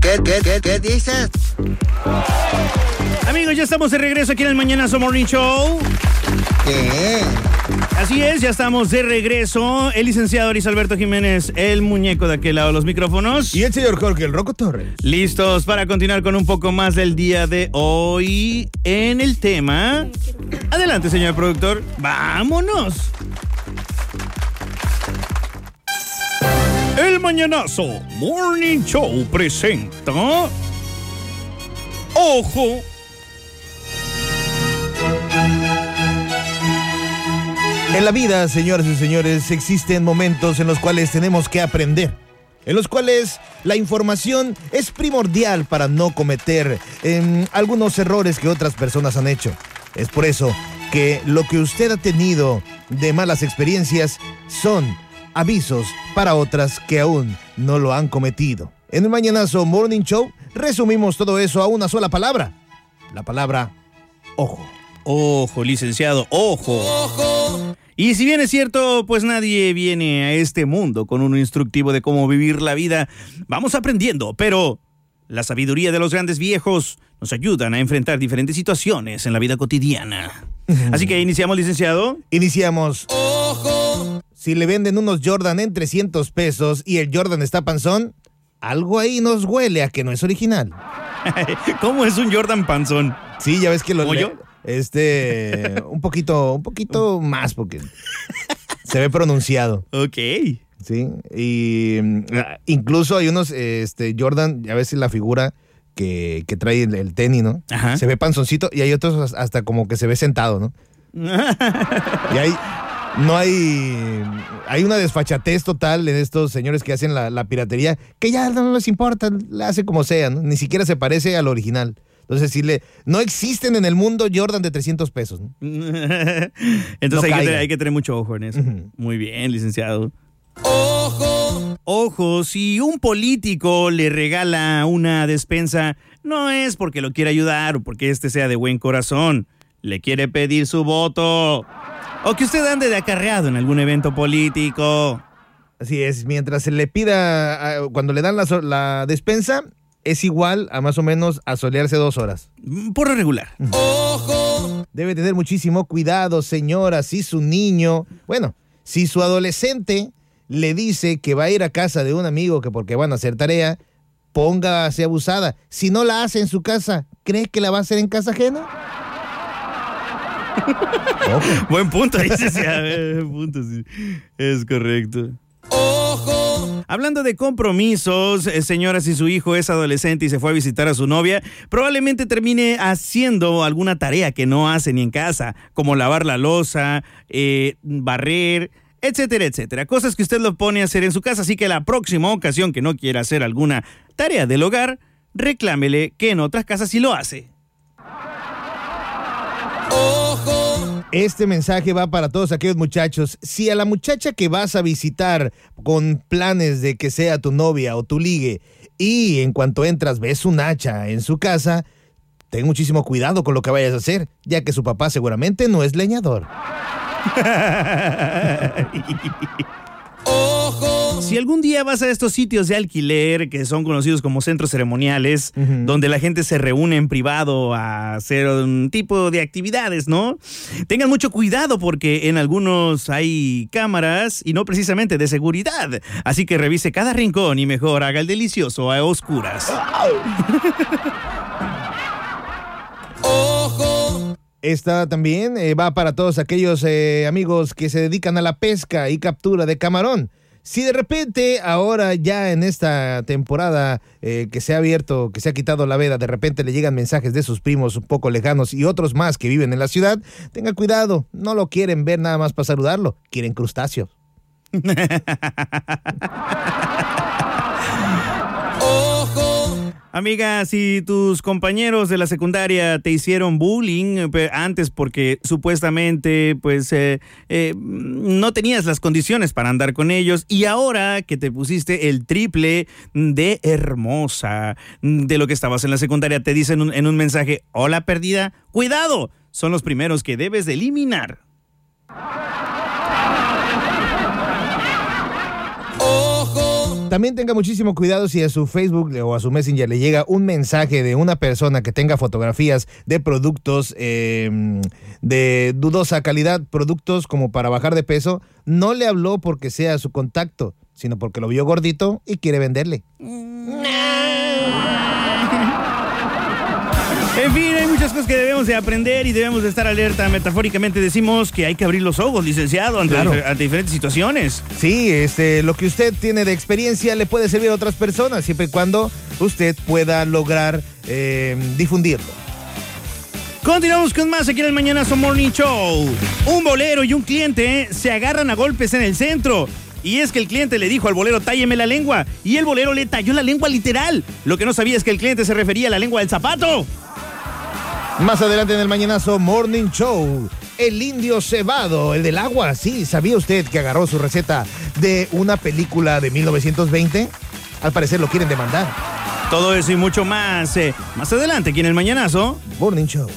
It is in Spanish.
¿Qué, qué, qué, qué dices? Amigos, ya estamos de regreso aquí en el Mañanazo Morning Show. ¿Qué? Así es, ya estamos de regreso. El licenciado Luis Alberto Jiménez, el muñeco de aquel lado de los micrófonos. Y el señor Jorge, el Roco Torres. Listos para continuar con un poco más del día de hoy en el tema. Adelante, señor productor. Vámonos. El Mañanazo Morning Show presenta. Ojo. En la vida, señoras y señores, existen momentos en los cuales tenemos que aprender. En los cuales la información es primordial para no cometer em, algunos errores que otras personas han hecho. Es por eso que lo que usted ha tenido de malas experiencias son avisos para otras que aún no lo han cometido. En el Mañanazo Morning Show resumimos todo eso a una sola palabra. La palabra ojo. Ojo, licenciado, ojo. Y si bien es cierto, pues nadie viene a este mundo con un instructivo de cómo vivir la vida. Vamos aprendiendo, pero la sabiduría de los grandes viejos nos ayudan a enfrentar diferentes situaciones en la vida cotidiana. Así que iniciamos, licenciado. Iniciamos. Si le venden unos Jordan en 300 pesos y el Jordan está panzón, algo ahí nos huele a que no es original. ¿Cómo es un Jordan panzón? Sí, ya ves que lo ¿Como le- yo? Este, un poquito, un poquito más porque se ve pronunciado, Ok. ¿sí? Y mm, incluso hay unos, este, Jordan, ya ves si la figura que, que trae el, el tenis, ¿no? Ajá. Se ve panzoncito y hay otros hasta como que se ve sentado, ¿no? Y hay, no hay, hay una desfachatez total en estos señores que hacen la, la piratería, que ya no les importa, la hace como sea, ¿no? ni siquiera se parece al original. Entonces, si le, no existen en el mundo Jordan de 300 pesos. ¿no? Entonces No hay, que tener, hay que tener mucho ojo en eso. Muy bien, licenciado. Ojo. Ojo, si un político le regala una despensa, no es porque lo quiere ayudar o porque este sea de buen corazón. Le quiere pedir su voto. O que usted ande de acarreado en algún evento político. Así es, mientras se le pida, cuando le dan la, despensa, es igual a más o menos a solearse dos horas. Mm, Por lo regular. Debe tener muchísimo cuidado, señora, si su niño, bueno, si su adolescente le dice que va a ir a casa de un amigo que porque van a hacer tarea, póngase abusada. Si no la hace en su casa, ¿cree que la va a hacer en casa ajena? Ojo. Buen punto, Buen punto, sí. Es correcto. Hablando de compromisos, eh, señora, si su hijo es adolescente y se fue a visitar a su novia, probablemente termine haciendo alguna tarea que no hace ni en casa, como lavar la losa, eh, barrer, etcétera, etcétera. Cosas que usted lo pone a hacer en su casa, así que la próxima ocasión que no quiera hacer alguna tarea del hogar, reclámele que en otras casas sí lo hace. Este mensaje va para todos aquellos muchachos. Si a la muchacha que vas a visitar con planes de que sea tu novia o tu ligue y en cuanto entras ves un hacha en su casa, ten muchísimo cuidado con lo que vayas a hacer, ya que su papá seguramente no es leñador. Si algún día vas a estos sitios de alquiler que son conocidos como centros ceremoniales, donde la gente se reúne en privado a hacer un tipo de actividades, ¿no? Tengan mucho cuidado porque en algunos hay cámaras y no precisamente de seguridad. Así que revise cada rincón y mejor haga el delicioso a oscuras. Esta también eh, va para todos aquellos eh, amigos que se dedican a la pesca y captura de camarón. Si de repente ahora ya en esta temporada eh, que se ha abierto, que se ha quitado la veda, de repente le llegan mensajes de sus primos un poco lejanos y otros más que viven en la ciudad, tenga cuidado, no lo quieren ver nada más para saludarlo, quieren crustáceos. Amiga, si tus compañeros de la secundaria te hicieron bullying eh, antes porque supuestamente pues eh, eh, no tenías las condiciones para andar con ellos y ahora que te pusiste el triple de hermosa de lo que estabas en la secundaria te dicen en un mensaje, hola perdida, cuidado, son los primeros que debes de eliminar. También tenga muchísimo cuidado si a su Facebook o a su Messenger le llega un mensaje de una persona que tenga fotografías de productos em, de dudosa calidad, productos como para bajar de peso. No le habló porque sea su contacto, sino porque lo vio gordito y quiere venderle. En fin, hay muchas cosas que debemos de aprender y debemos de estar alerta. Metafóricamente decimos que hay que abrir los ojos, licenciado, ante, Claro. ante diferentes situaciones. Sí, este, lo que usted tiene de experiencia le puede servir a otras personas, siempre y cuando usted pueda lograr em, difundirlo. Continuamos con más aquí en el Mañanazo Morning Show. Un bolero y un cliente se agarran a golpes en el centro. Y es que el cliente le dijo al bolero, tálleme la lengua. Y el bolero le talló la lengua literal. Lo que no sabía es que el cliente se refería a la lengua del zapato. Más adelante en el Mañanazo Morning Show, el indio cebado, el del agua. Sí, ¿sabía usted que agarró su receta de una película de 1920? Al parecer lo quieren demandar. Todo eso y mucho más. eh, más adelante aquí en el Mañanazo. Morning Show.